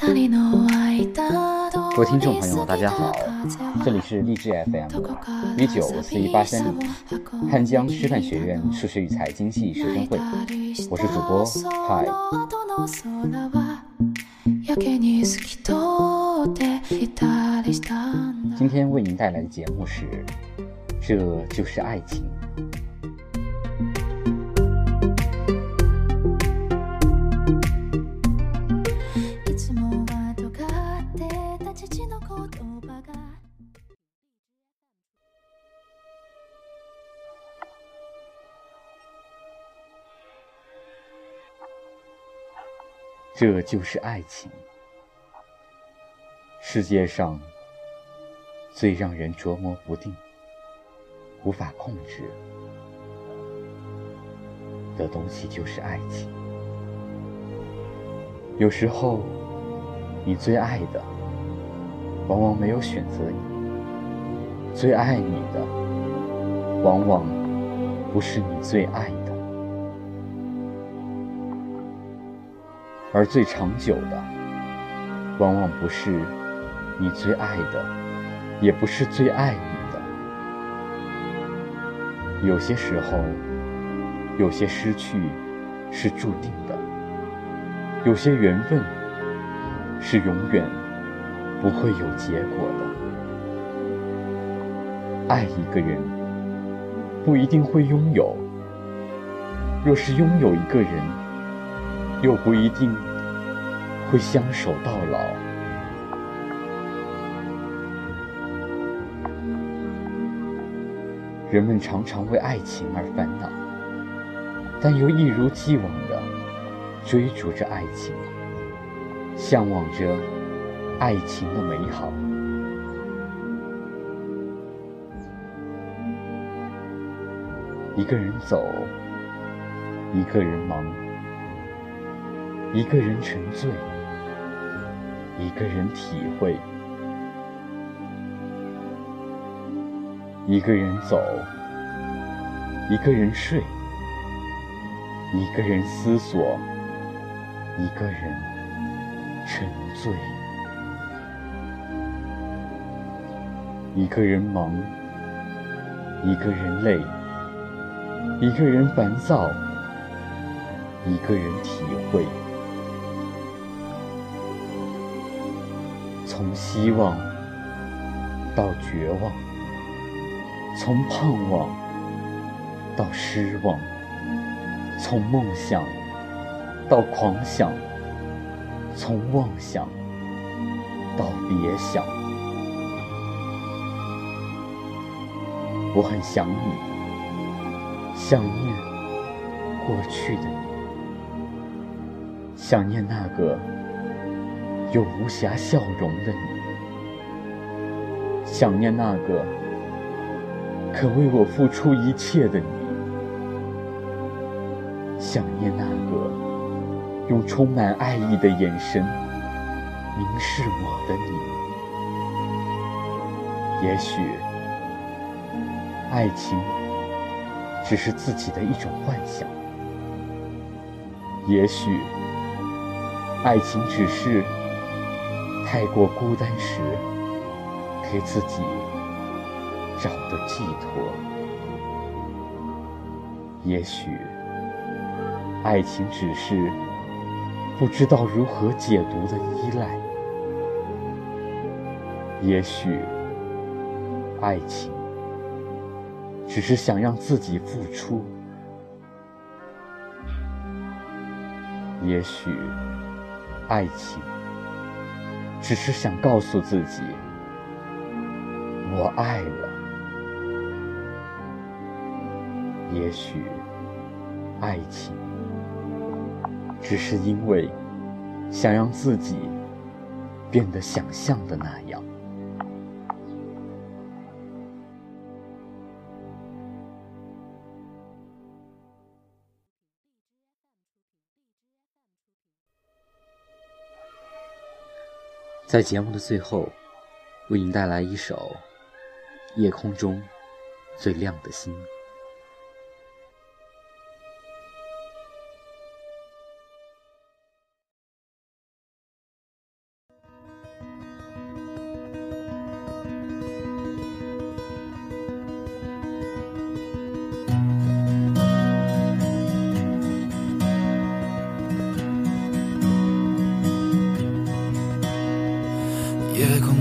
各位听众朋友，大家好，这里是励志 FM 一九四一八三零汉江师范学院数学与财经系学生会，我是主播嗨。今天为您带来的节目是，这就是爱情。这就是爱情，世界上最让人琢磨不定、无法控制的东西就是爱情。有时候，你最爱的往往没有选择你，最爱你的往往不是你最爱的。而最长久的，往往不是你最爱的，也不是最爱你的。有些时候，有些失去是注定的，有些缘分是永远不会有结果的。爱一个人，不一定会拥有；若是拥有一个人，又不一定会相守到老。人们常常为爱情而烦恼，但又一如既往的追逐着爱情，向往着爱情的美好。一个人走，一个人忙。一个人沉醉，一个人体会；一个人走，一个人睡；一个人思索，一个人沉醉；一个人忙，一个人累；一个人烦躁，一个人体会。从希望到绝望，从盼望到失望，从梦想到狂想，从妄想到别想。我很想你，想念过去的你，想念那个。有无暇笑容的你，想念那个可为我付出一切的你，想念那个用充满爱意的眼神凝视我的你。也许，爱情只是自己的一种幻想；也许，爱情只是……太过孤单时，给自己找的寄托。也许，爱情只是不知道如何解读的依赖。也许，爱情只是想让自己付出。也许，爱情。只是想告诉自己，我爱了。也许，爱情只是因为想让自己变得想象的那样。在节目的最后，为您带来一首《夜空中最亮的星》。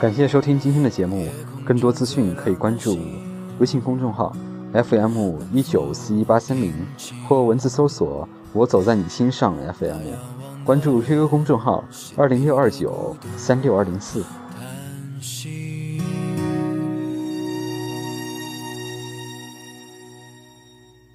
感谢收听今天的节目，更多资讯可以关注微信公众号 FM 一九四一八三零或文字搜索“我走在你心上 FM”，关注 QQ 公众号二零六二九三六二零四。